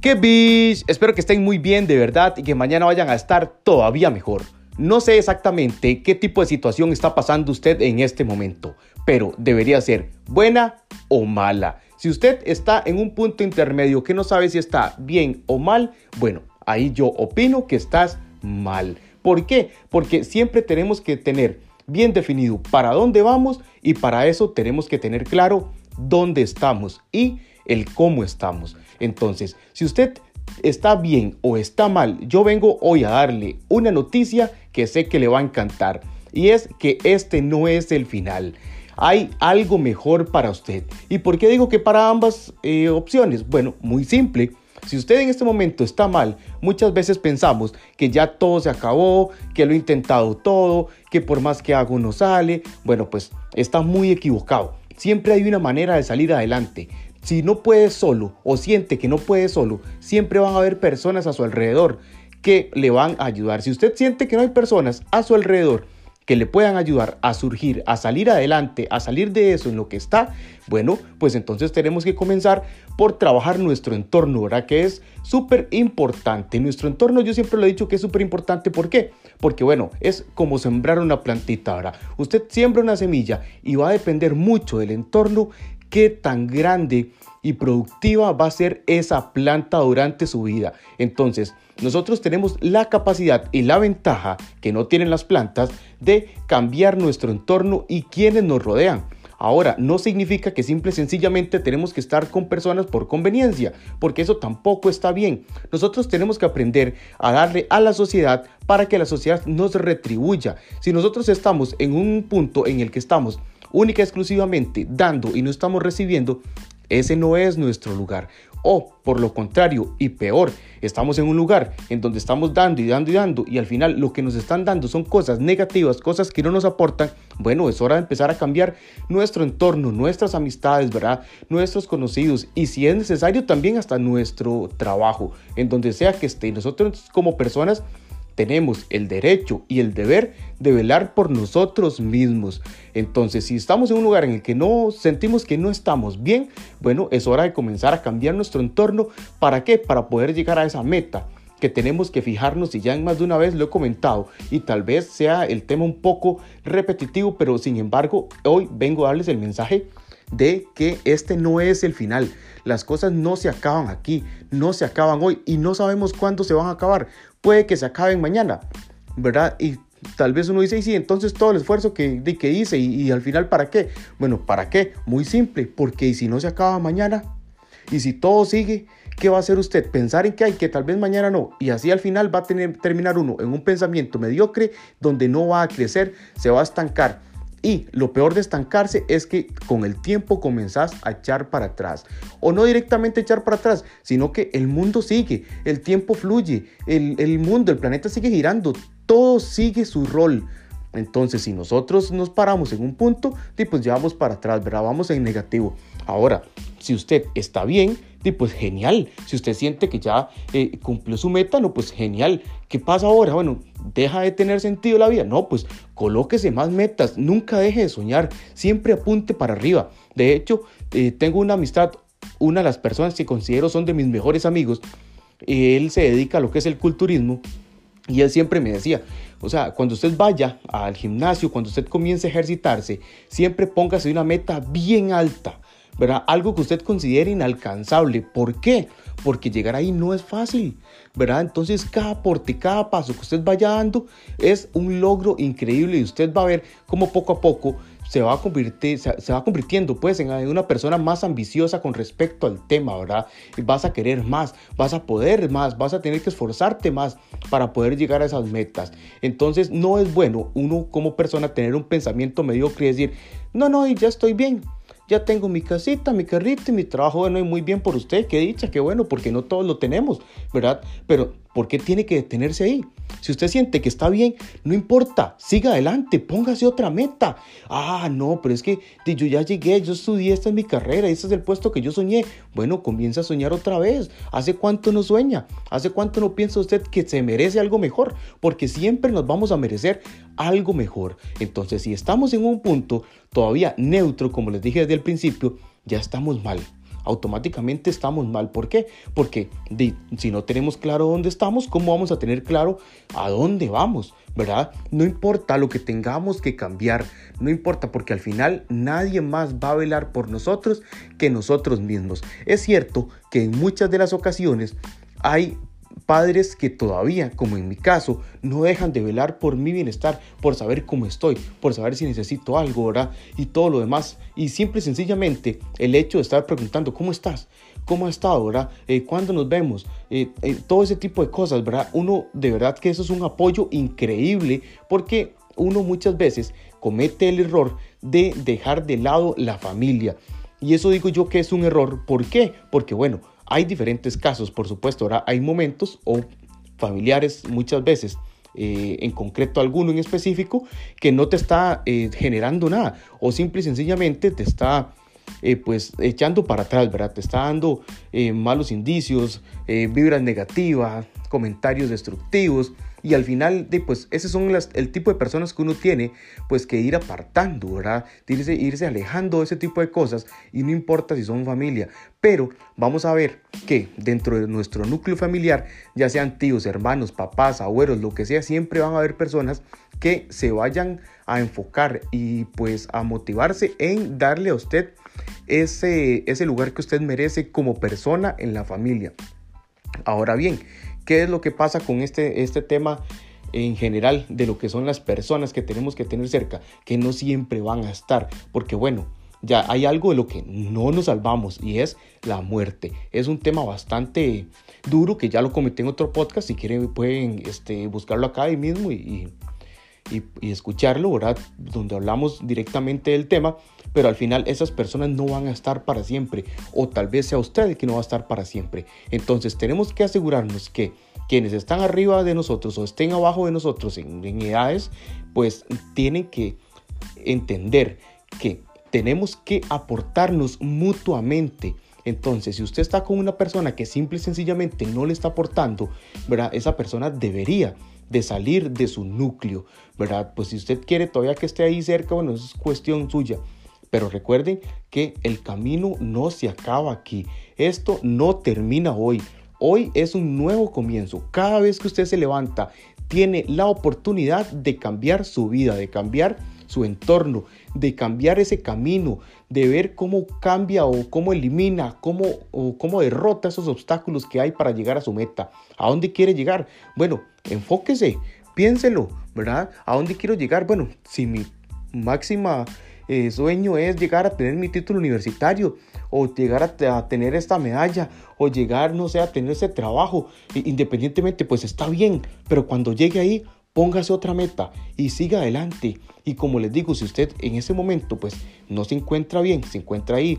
¡Qué bish! Espero que estén muy bien de verdad y que mañana vayan a estar todavía mejor. No sé exactamente qué tipo de situación está pasando usted en este momento, pero debería ser buena o mala. Si usted está en un punto intermedio que no sabe si está bien o mal, bueno, ahí yo opino que estás mal. ¿Por qué? Porque siempre tenemos que tener bien definido para dónde vamos y para eso tenemos que tener claro dónde estamos y el cómo estamos. Entonces, si usted está bien o está mal, yo vengo hoy a darle una noticia que sé que le va a encantar. Y es que este no es el final. Hay algo mejor para usted. ¿Y por qué digo que para ambas eh, opciones? Bueno, muy simple. Si usted en este momento está mal, muchas veces pensamos que ya todo se acabó, que lo he intentado todo, que por más que hago no sale. Bueno, pues está muy equivocado. Siempre hay una manera de salir adelante. Si no puede solo o siente que no puede solo, siempre van a haber personas a su alrededor que le van a ayudar. Si usted siente que no hay personas a su alrededor que le puedan ayudar a surgir, a salir adelante, a salir de eso en lo que está, bueno, pues entonces tenemos que comenzar por trabajar nuestro entorno, ¿verdad? Que es súper importante. Nuestro entorno, yo siempre lo he dicho que es súper importante. ¿Por qué? Porque, bueno, es como sembrar una plantita, ¿verdad? Usted siembra una semilla y va a depender mucho del entorno qué tan grande y productiva va a ser esa planta durante su vida. Entonces, nosotros tenemos la capacidad y la ventaja que no tienen las plantas de cambiar nuestro entorno y quienes nos rodean. Ahora, no significa que simple y sencillamente tenemos que estar con personas por conveniencia, porque eso tampoco está bien. Nosotros tenemos que aprender a darle a la sociedad para que la sociedad nos retribuya. Si nosotros estamos en un punto en el que estamos única exclusivamente dando y no estamos recibiendo, ese no es nuestro lugar. O por lo contrario, y peor, estamos en un lugar en donde estamos dando y dando y dando y al final lo que nos están dando son cosas negativas, cosas que no nos aportan. Bueno, es hora de empezar a cambiar nuestro entorno, nuestras amistades, ¿verdad? Nuestros conocidos y si es necesario también hasta nuestro trabajo, en donde sea que esté. Nosotros como personas tenemos el derecho y el deber de velar por nosotros mismos. Entonces, si estamos en un lugar en el que no sentimos que no estamos bien, bueno, es hora de comenzar a cambiar nuestro entorno. ¿Para qué? Para poder llegar a esa meta que tenemos que fijarnos y ya en más de una vez lo he comentado y tal vez sea el tema un poco repetitivo, pero sin embargo hoy vengo a darles el mensaje de que este no es el final. Las cosas no se acaban aquí, no se acaban hoy y no sabemos cuándo se van a acabar puede que se acaben mañana, ¿verdad? Y tal vez uno dice, y sí, entonces todo el esfuerzo que, que hice y, al final, ¿para qué? Bueno, ¿para qué? Muy simple, porque ¿y si no se acaba mañana? Y si todo sigue, ¿qué va a hacer usted? Pensar en que hay, que tal vez mañana no. Y así al final va a tener, terminar uno en un pensamiento mediocre donde no va a crecer, se va a estancar. Y lo peor de estancarse es que con el tiempo comenzás a echar para atrás. O no directamente echar para atrás, sino que el mundo sigue, el tiempo fluye, el, mundo, el planeta sigue girando, todo sigue su rol. Entonces, si nosotros nos paramos en un punto, pues ya para atrás, ¿verdad? Vamos en negativo. Ahora, si usted está bien, pues genial. Si usted siente que ya eh, cumplió su meta, no, pues genial. ¿Qué pasa ahora? Bueno, deja de tener sentido la vida. No, pues colóquese más metas. Nunca deje de soñar. Siempre apunte para arriba. De hecho, eh, tengo una amistad, una de las personas que considero son de mis mejores amigos. Él se dedica a lo que es el culturismo. Y él siempre me decía, o sea, cuando usted vaya al gimnasio, cuando usted comience a ejercitarse, siempre póngase una meta bien alta ¿verdad? Algo que usted considere inalcanzable. ¿Por qué? Porque llegar ahí no es fácil, ¿verdad? Entonces cada aporte, cada paso que usted vaya dando es un logro increíble y usted va a ver cómo poco a poco se va, a va convirtiendo pues en una persona más ambiciosa con respecto al tema, ¿verdad? Vas a querer más, vas a poder más, vas a tener que esforzarte más para poder llegar a esas metas. Entonces no es bueno uno como persona tener un pensamiento mediocre y decir, no, no, ya estoy bien ya tengo mi casita, mi carrito y mi trabajo, bueno, y muy bien por usted, qué dicha, qué bueno, porque no todos lo tenemos, ¿verdad? Pero ¿por qué tiene que detenerse ahí? Si usted siente que está bien, no importa, siga adelante, póngase otra meta. Ah, no, pero es que yo ya llegué, yo estudié, esta es mi carrera, este es el puesto que yo soñé. Bueno, comienza a soñar otra vez. ¿Hace cuánto no sueña? ¿Hace cuánto no piensa usted que se merece algo mejor? Porque siempre nos vamos a merecer algo mejor. Entonces, si estamos en un punto todavía neutro, como les dije desde el principio, ya estamos mal. Automáticamente estamos mal. ¿Por qué? Porque si no tenemos claro dónde estamos, ¿cómo vamos a tener claro a dónde vamos? ¿Verdad? No importa lo que tengamos que cambiar, no importa porque al final nadie más va a velar por nosotros que nosotros mismos. Es cierto que en muchas de las ocasiones hay padres que todavía, como en mi caso, no dejan de velar por mi bienestar, por saber cómo estoy, por saber si necesito algo, ¿verdad? Y todo lo demás. Y simple y sencillamente el hecho de estar preguntando, ¿cómo estás? ¿Cómo has estado, verdad? Eh, ¿Cuándo nos vemos? Eh, eh, todo ese tipo de cosas, ¿verdad? Uno, de verdad que eso es un apoyo increíble porque uno muchas veces comete el error de dejar de lado la familia. Y eso digo yo que es un error. ¿Por qué? Porque bueno, hay diferentes casos, por supuesto. Ahora hay momentos o familiares muchas veces, eh, en concreto alguno en específico, que no te está eh, generando nada o simple y sencillamente te está eh, pues echando para atrás, ¿verdad? Te está dando malos indicios, vibras negativas, comentarios destructivos y al final, pues ese son el tipo de personas que uno tiene pues que ir apartando, ¿verdad? Irse, irse alejando de ese tipo de cosas y no importa si son familia. Pero vamos a ver que dentro de nuestro núcleo familiar, ya sean tíos, hermanos, papás, abuelos, lo que sea, siempre van a haber personas que se vayan a enfocar y pues a motivarse en darle a usted ese lugar que usted merece como persona en la familia. Ahora bien, ¿Qué es lo que pasa con este, este tema en general de lo que son las personas que tenemos que tener cerca? Que no siempre van a estar, porque bueno, ya hay algo de lo que no nos salvamos y es la muerte. Es un tema bastante duro que ya lo comenté en otro podcast. Si quieren pueden este, buscarlo acá ahí mismo y, y, escucharlo, ¿verdad? Donde hablamos directamente del tema, pero al final esas personas no van a estar para siempre, o tal vez sea usted que no va a estar para siempre. Entonces tenemos que asegurarnos que quienes están arriba de nosotros o estén abajo de nosotros en, en edades, pues tienen que entender que tenemos que aportarnos mutuamente. Entonces, si usted está con una persona que simple y sencillamente no le está aportando, ¿verdad? Esa persona debería de salir de su núcleo, ¿verdad? Pues si usted quiere todavía que esté ahí cerca, bueno, es cuestión suya. Pero recuerden que el camino no se acaba aquí. Esto no termina hoy. Hoy es un nuevo comienzo. Cada vez que usted se levanta, tiene la oportunidad de cambiar su vida, de cambiar su entorno, de cambiar ese camino, de ver cómo cambia o cómo elimina, cómo, o cómo derrota esos obstáculos que hay para llegar a su meta. ¿A dónde quiere llegar? Bueno, enfóquese, piénselo, ¿verdad? ¿A dónde quiero llegar? Bueno, si mi máxima eh, sueño es llegar a tener mi título universitario o llegar a, tener esta medalla o llegar, no sé, a tener ese trabajo, independientemente, pues está bien, pero cuando llegue ahí, póngase otra meta y siga adelante. Y como les digo, si usted en ese momento pues no se encuentra bien, se encuentra ahí,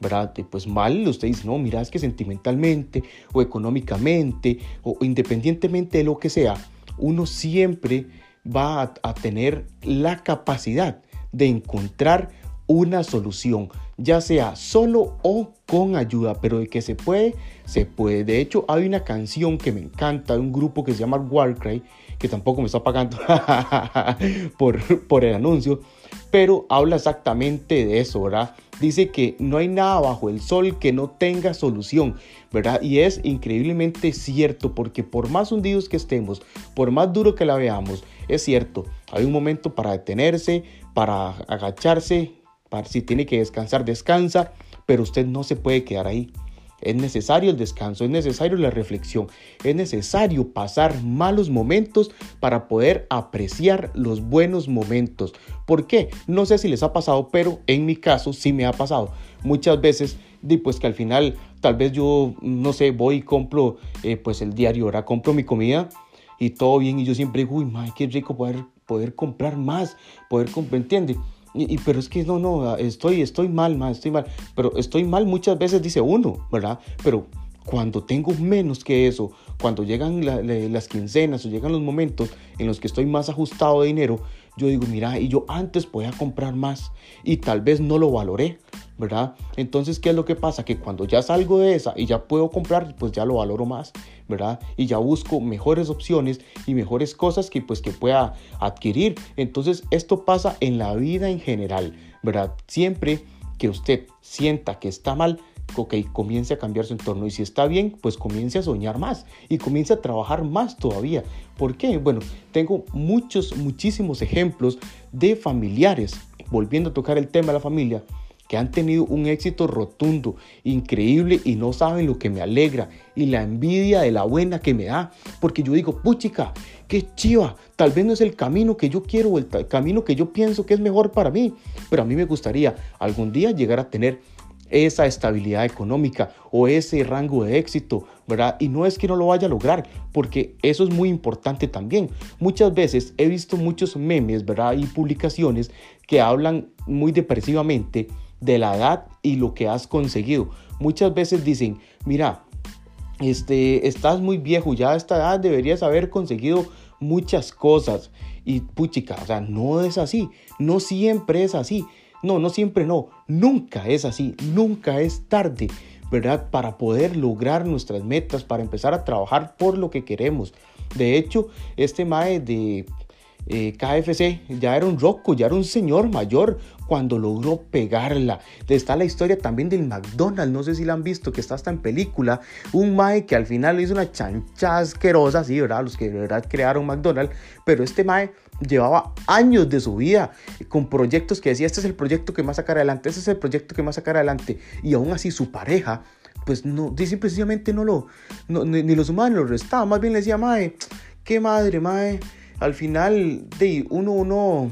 ¿verdad? Pues mal, usted dice, no, mira, es que sentimentalmente o económicamente o independientemente de lo que sea, uno siempre va a, a tener la capacidad de encontrar una solución, ya sea solo o con ayuda, pero de que se puede, se puede. De hecho, hay una canción que me encanta de un grupo que se llama Warcry, que tampoco me está pagando por, por el anuncio, pero habla exactamente de eso, ¿verdad? Dice que no hay nada bajo el sol que no tenga solución, ¿verdad? Y es increíblemente cierto, porque por más hundidos que estemos, por más duro que la veamos, es cierto, hay un momento para detenerse, para agacharse, si tiene que descansar, descansa, pero usted no se puede quedar ahí. Es necesario el descanso, es necesario la reflexión, es necesario pasar malos momentos para poder apreciar los buenos momentos. ¿Por qué? No sé si les ha pasado, pero en mi caso sí me ha pasado. Muchas veces, pues que al final tal vez yo, no sé, voy y compro eh, pues el diario, ahora compro mi comida y todo bien y yo siempre digo, uy, madre, qué rico poder, poder comprar más, poder comprar, ¿entiende? Y, pero es que no, no, estoy, estoy mal, más, estoy mal. Pero estoy mal muchas veces, dice uno, ¿verdad? Pero cuando tengo menos que eso, cuando llegan las quincenas o llegan los momentos en los que estoy más ajustado de dinero, yo digo, mira, y yo antes podía comprar más y tal vez no lo valoré, ¿verdad? Entonces, ¿qué es lo que pasa? Que cuando ya salgo de esa y ya puedo comprar, pues ya lo valoro más, ¿verdad? Y ya busco mejores opciones y mejores cosas que pues que pueda adquirir. Entonces, esto pasa en la vida en general, ¿verdad? Siempre que usted sienta que está mal, ok, comience a cambiar su entorno. Y si está bien, pues comience a soñar más y comience a trabajar más todavía. ¿Por qué? Bueno, tengo muchos, muchísimos ejemplos de familiares, volviendo a tocar el tema de la familia, que han tenido un éxito rotundo, increíble y no saben lo que me alegra y la envidia de la buena que me da, porque yo digo, puchica, qué chiva, tal vez no es el camino que yo quiero o el camino que yo pienso que es mejor para mí, pero a mí me gustaría algún día llegar a tener esa estabilidad económica o ese rango de éxito, ¿verdad? Y no es que no lo vaya a lograr, porque eso es muy importante también. Muchas veces he visto muchos memes, ¿verdad? Y publicaciones que hablan muy depresivamente de la edad y lo que has conseguido. Muchas veces dicen, mira, este, estás muy viejo, ya a esta edad deberías haber conseguido muchas cosas. Y puchica, o sea, no es así, no siempre es así. No, no siempre no, nunca es así, nunca es tarde, ¿verdad? Para poder lograr nuestras metas, para empezar a trabajar por lo que queremos. De hecho, este mae de eh, KFC ya era un roco, ya era un señor mayor cuando logró pegarla. Está la historia también del McDonald's, no sé si la han visto, que está hasta en película. Un Mae que al final hizo una chancha asquerosa, sí, ¿verdad? Los que de verdad crearon McDonald's, pero este Mae llevaba años de su vida con proyectos que decía, este es el proyecto que más sacar adelante, este es el proyecto que más sacar adelante. Y aún así su pareja, pues no, simplemente no lo, ni, los humanos lo restaba, más bien le decía, Mae, qué madre, Mae al final de uno, uno,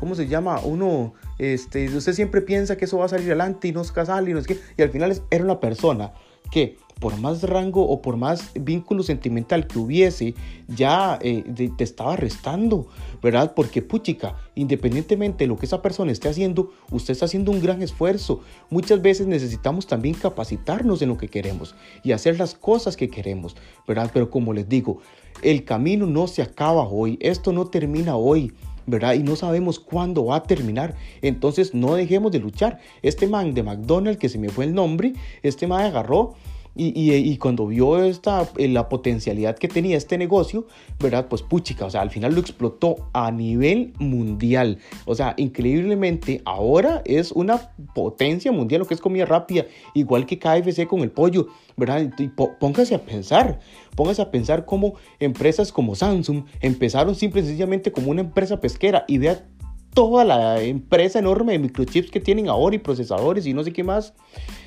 ¿cómo se llama? Uno, este, usted siempre piensa que eso va a salir adelante y no sale y no es que, y al final era una persona que por más rango o por más vínculo sentimental que hubiese, ya eh, te estaba restando, ¿verdad? Porque puchica, independientemente de lo que esa persona esté haciendo, usted está haciendo un gran esfuerzo. Muchas veces necesitamos también capacitarnos en lo que queremos y hacer las cosas que queremos, ¿verdad? Pero como les digo, el camino no se acaba hoy, esto no termina hoy. ¿verdad? Y no sabemos cuándo va a terminar. Entonces no dejemos de luchar. Este man de McDonald's, que se me fue el nombre, este man agarró y, cuando vio esta, eh, la potencialidad que tenía este negocio, ¿verdad? Pues puchica, o sea, al final lo explotó a nivel mundial. O sea, increíblemente, ahora es una potencia mundial lo que es comida rápida, igual que KFC con el pollo, ¿verdad? Y póngase a pensar, póngase a pensar cómo empresas como Samsung empezaron simple y sencillamente como una empresa pesquera y vea toda la empresa enorme de microchips que tienen ahora y procesadores y no sé qué más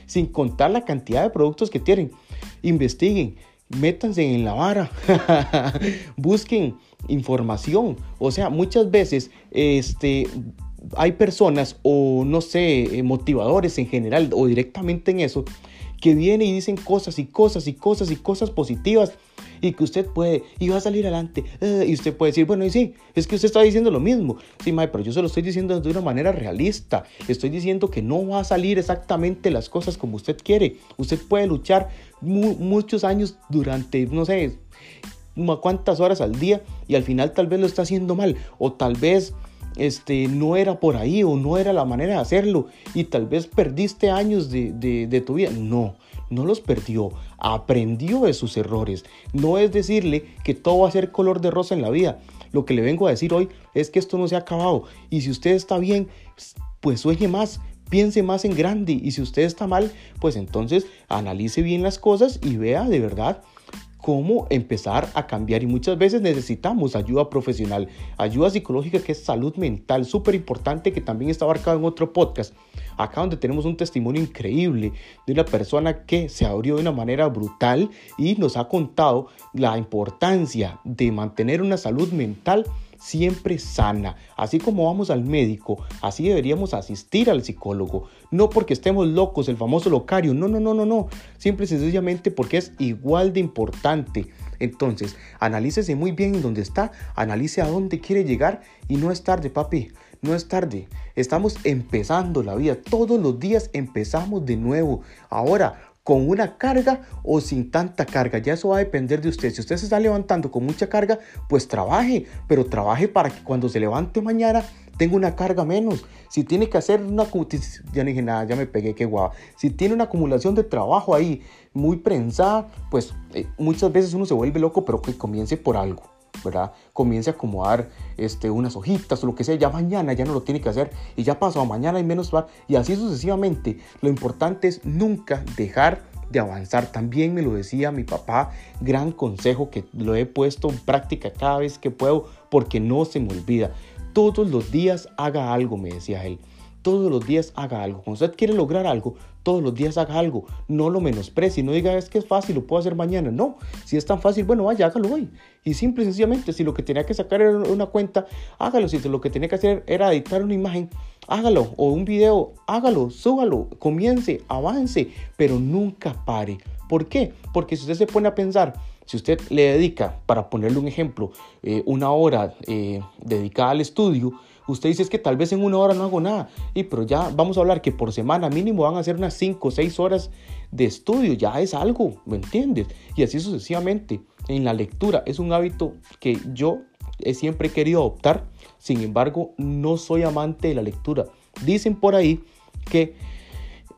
sin contar la cantidad de productos que tienen. Investiguen, métanse en la vara, busquen información. O sea, muchas veces este, hay personas o no sé, motivadores en general o directamente en eso, que vienen y dicen cosas y cosas y cosas y cosas positivas y que usted puede y va a salir adelante. Eh, y usted puede decir, bueno, y sí, es que usted está diciendo lo mismo. Sí, Mae, pero yo se lo estoy diciendo de una manera realista. Estoy diciendo que no va a salir exactamente las cosas como usted quiere. Usted puede luchar muchos años durante, no sé, cuántas horas al día y al final tal vez lo está haciendo mal o tal vez este, no era por ahí o no era la manera de hacerlo y tal vez perdiste años de, de tu vida. No, no los perdió, aprendió de sus errores. No es decirle que todo va a ser color de rosa en la vida. Lo que le vengo a decir hoy es que esto no se ha acabado. Y si usted está bien, pues sueñe más, piense más en grande. Y si usted está mal, pues entonces analice bien las cosas y vea de verdad cómo empezar a cambiar. Y muchas veces necesitamos ayuda profesional, ayuda psicológica que es salud mental, súper importante que también está abarcado en otro podcast, acá donde tenemos un testimonio increíble de una persona que se abrió de una manera brutal y nos ha contado la importancia de mantener una salud mental siempre sana. Así como vamos al médico, así deberíamos asistir al psicólogo. No porque estemos locos, el famoso locario. No, no, no, no, no. Simple y sencillamente porque es igual de importante. Entonces, analícese muy bien en dónde está, analice a dónde quiere llegar y no es tarde, papi. No es tarde. Estamos empezando la vida. Todos los días empezamos de nuevo. Ahora, con una carga o sin tanta carga. Ya eso va a depender de usted. Si usted se está levantando con mucha carga, pues trabaje, pero trabaje para que cuando se levante mañana tenga una carga menos. Si tiene que hacer una... Ya no dije nada, ya me pegué, qué guau. Si tiene una acumulación de trabajo ahí muy prensada, pues eh, muchas veces uno se vuelve loco, pero que comience por algo. ¿Verdad? Comience a acomodar este, unas hojitas o lo que sea, ya mañana ya no lo tiene que hacer y ya pasó, mañana hay menos y así sucesivamente. Lo importante es nunca dejar de avanzar. También me lo decía mi papá, gran consejo que lo he puesto en práctica cada vez que puedo porque no se me olvida. Todos los días haga algo, me decía él todos los días haga algo. Cuando usted quiere lograr algo, todos los días haga algo. No lo menosprecie, no diga es que es fácil, lo puedo hacer mañana. No, si es tan fácil, bueno, vaya, hágalo hoy. Y simple y sencillamente, si lo que tenía que sacar era una cuenta, hágalo. Si lo que tenía que hacer era editar una imagen, hágalo. O un video, hágalo, súbalo, comience, avance, pero nunca pare. ¿Por qué? Porque si usted se pone a pensar, si usted le dedica, para ponerle un ejemplo, eh, una hora eh, dedicada al estudio, Usted dice es que tal vez en una hora no hago nada. Y pero ya vamos a hablar que por semana mínimo van a ser unas 5 o 6 horas de estudio. Ya es algo, ¿me entiendes? Y así sucesivamente. En la lectura es un hábito que yo he siempre querido adoptar. Sin embargo, no soy amante de la lectura. Dicen por ahí que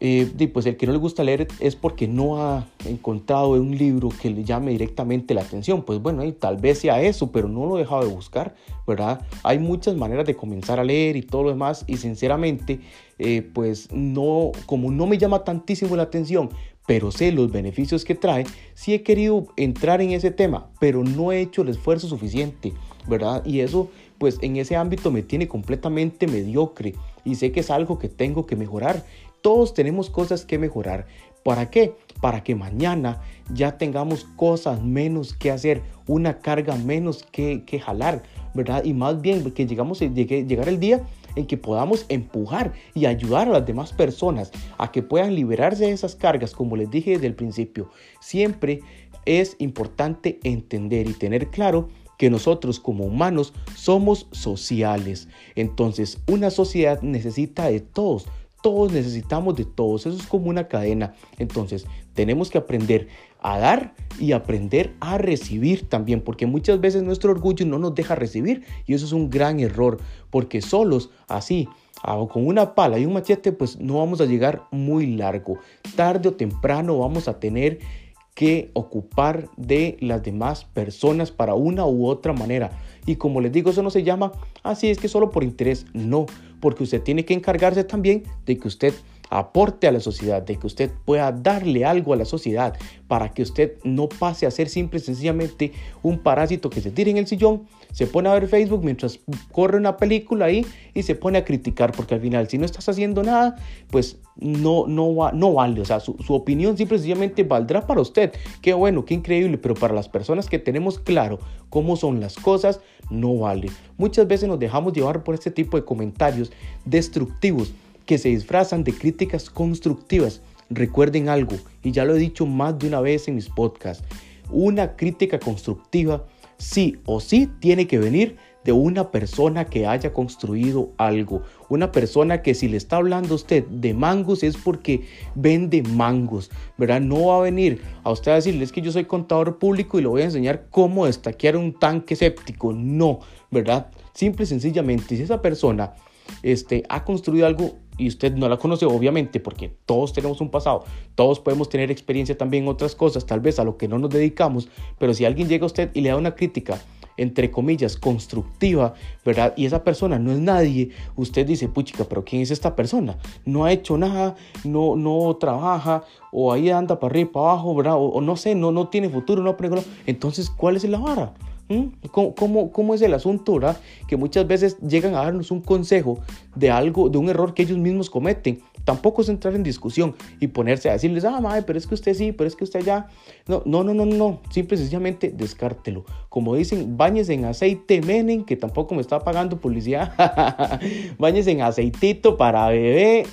eh, pues el que no le gusta leer es porque no ha encontrado un libro que le llame directamente la atención. Pues bueno, y tal vez sea eso, pero no lo he dejado de buscar, ¿verdad? Hay muchas maneras de comenzar a leer y todo lo demás, y sinceramente, eh, pues no, como no me llama tantísimo la atención, pero sé los beneficios que trae, sí he querido entrar en ese tema, pero no he hecho el esfuerzo suficiente, ¿verdad? Y eso, pues en ese ámbito me tiene completamente mediocre y sé que es algo que tengo que mejorar todos tenemos cosas que mejorar. ¿Para qué? Para que mañana ya tengamos cosas menos que hacer, una carga menos que, jalar, ¿verdad? Y más bien que llegamos a llegar el día en que podamos empujar y ayudar a las demás personas a que puedan liberarse de esas cargas, como les dije desde el principio. Siempre es importante entender y tener claro que nosotros como humanos somos sociales. Entonces, una sociedad necesita de todos, todos necesitamos de todos, eso es como una cadena. Entonces, tenemos que aprender a dar y aprender a recibir también, porque muchas veces nuestro orgullo no nos deja recibir y eso es un gran error, porque solos así, con una pala y un machete, pues no vamos a llegar muy largo. Tarde o temprano vamos a tener que ocupar de las demás personas para una u otra manera. Y como les digo, eso no se llama así, es que solo por interés, no, porque usted tiene que encargarse también de que usted aporte a la sociedad, de que usted pueda darle algo a la sociedad para que usted no pase a ser simple y sencillamente un parásito que se tira en el sillón, se pone a ver Facebook mientras corre una película ahí y se pone a criticar, porque al final si no estás haciendo nada, pues no, no, va, no vale, o sea, su, su opinión simple y sencillamente valdrá para usted, qué bueno, qué increíble, pero para las personas que tenemos claro cómo son las cosas, no vale. Muchas veces nos dejamos llevar por este tipo de comentarios destructivos que se disfrazan de críticas constructivas. Recuerden algo, y ya lo he dicho más de una vez en mis podcasts, una crítica constructiva sí o sí tiene que venir de una persona que haya construido algo. Una persona que si le está hablando a usted de mangos es porque vende mangos, ¿verdad? No va a venir a usted a decirle es que yo soy contador público y le voy a enseñar cómo destaquear un tanque séptico. No, ¿verdad? Simple y sencillamente, si esa persona este, ha construido algo y usted no la conoce, obviamente, porque todos tenemos un pasado, todos podemos tener experiencia también en otras cosas, tal vez a lo que no nos dedicamos, pero si alguien llega a usted y le da una crítica, entre comillas, constructiva, ¿verdad? Y esa persona no es nadie, usted dice, puchica, pero ¿quién es esta persona? No ha hecho nada, no, no trabaja, o ahí anda para arriba y para abajo, ¿verdad? O, no sé, no, no tiene futuro, no Entonces, ¿cuál es la vara? ¿Mm? ¿Cómo, ¿Cómo, es el asunto, verdad? Que muchas veces llegan a darnos un consejo de algo, de un error que ellos mismos cometen. Tampoco es entrar en discusión y ponerse a decirles, ah, madre, pero es que usted sí, pero es que usted ya. No, no, no, no, no. Simple y sencillamente descártelo. Como dicen, bañes en aceite menen, que tampoco me está pagando publicidad. bañes en aceitito para bebé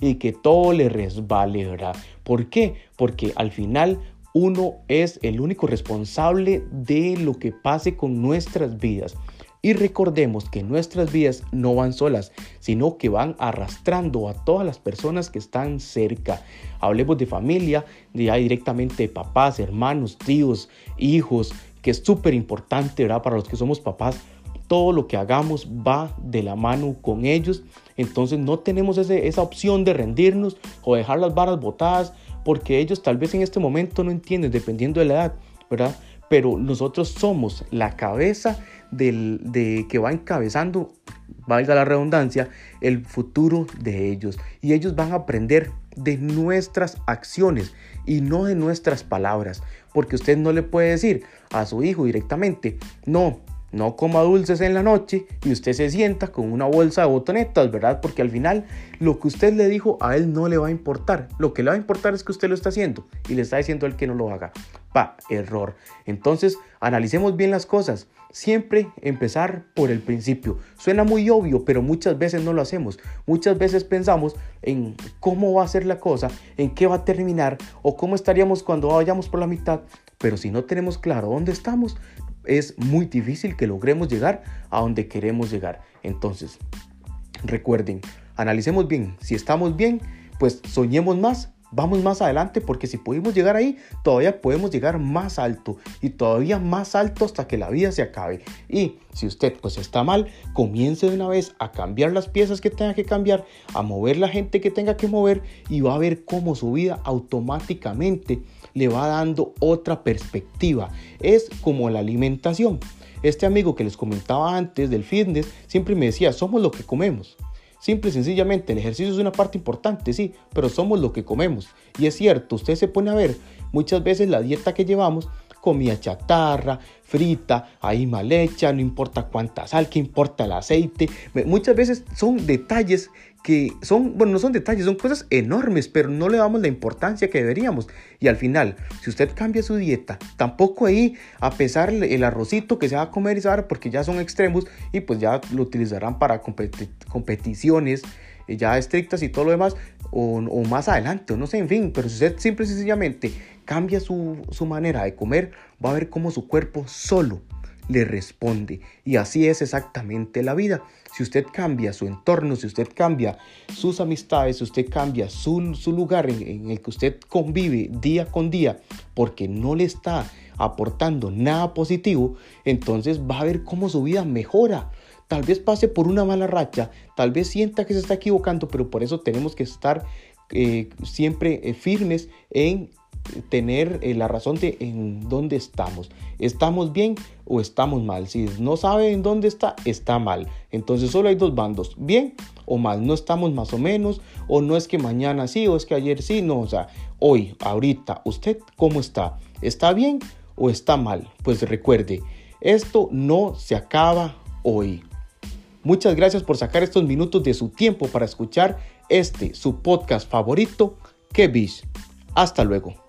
y que todo le resbale, ¿verdad? ¿Por qué? Porque al final uno es el único responsable de lo que pase con nuestras vidas. Y recordemos que nuestras vidas no van solas, sino que van arrastrando a todas las personas que están cerca. Hablemos de familia, ya directamente papás, hermanos, tíos, hijos, que es súper importante. Para los que somos papás, todo lo que hagamos va de la mano con ellos. Entonces no tenemos esa opción de rendirnos o dejar las varas botadas porque ellos tal vez en este momento no entienden, dependiendo de la edad, ¿verdad? pero nosotros somos la cabeza del, de, que va encabezando, valga la redundancia, el futuro de ellos. Y ellos van a aprender de nuestras acciones y no de nuestras palabras. Porque usted no le puede decir a su hijo directamente, no, no coma dulces en la noche y usted se sienta con una bolsa de botonetas, ¿verdad? Porque al final lo que usted le dijo a él no le va a importar. Lo que le va a importar es que usted lo está haciendo y le está diciendo a él que no lo haga. Pa, error. Entonces, analicemos bien las cosas. Siempre empezar por el principio. Suena muy obvio, pero muchas veces no lo hacemos. Muchas veces pensamos en cómo va a ser la cosa, en qué va a terminar o cómo estaríamos cuando vayamos por la mitad. Pero si no tenemos claro dónde estamos, es muy difícil que logremos llegar a donde queremos llegar. Entonces, recuerden, analicemos bien. Si estamos bien, pues soñemos más, vamos más adelante porque si pudimos llegar ahí, todavía podemos llegar más alto y todavía más alto hasta que la vida se acabe. Y si usted pues está mal, comience de una vez a cambiar las piezas que tenga que cambiar, a mover la gente que tenga que mover y va a ver cómo su vida automáticamente le va dando otra perspectiva. Es como la alimentación. Este amigo que les comentaba antes del fitness siempre me decía, somos lo que comemos. Simple y sencillamente, el ejercicio es una parte importante, sí, pero somos lo que comemos. Y es cierto, usted se pone a ver muchas veces la dieta que llevamos, comida chatarra, frita, ahí mal hecha, no importa cuánta sal, que importa el aceite. Muchas veces son detalles que son, bueno, no son detalles, son cosas enormes, pero no le damos la importancia que deberíamos. Y al final, si usted cambia su dieta, tampoco ahí a pesar el arrocito que se va a comer y porque ya son extremos y pues ya lo utilizarán para competiciones eh, ya estrictas y todo lo demás, o, más adelante, o no sé, en fin, pero si usted simple y sencillamente cambia su, su manera de comer, va a ver cómo su cuerpo solo le responde. Y así es exactamente la vida. Si usted cambia su entorno, si usted cambia sus amistades, si usted cambia su, lugar en, en el que usted convive día con día, porque no le está aportando nada positivo, entonces va a ver cómo su vida mejora. Tal vez pase por una mala racha, tal vez sienta que se está equivocando, pero por eso tenemos que estar eh, siempre eh, firmes en tener eh, la razón de en dónde estamos. ¿Estamos bien o estamos mal? Si no sabe en dónde está, está mal. Entonces solo hay dos bandos, bien o mal. No estamos más o menos, o no es que mañana sí, o es que ayer sí, no, o sea, hoy, ahorita, ¿usted cómo está? ¿Está bien o está mal? Pues recuerde, esto no se acaba hoy. Muchas gracias por sacar estos minutos de su tiempo para escuchar este, su podcast favorito, Que Hasta luego.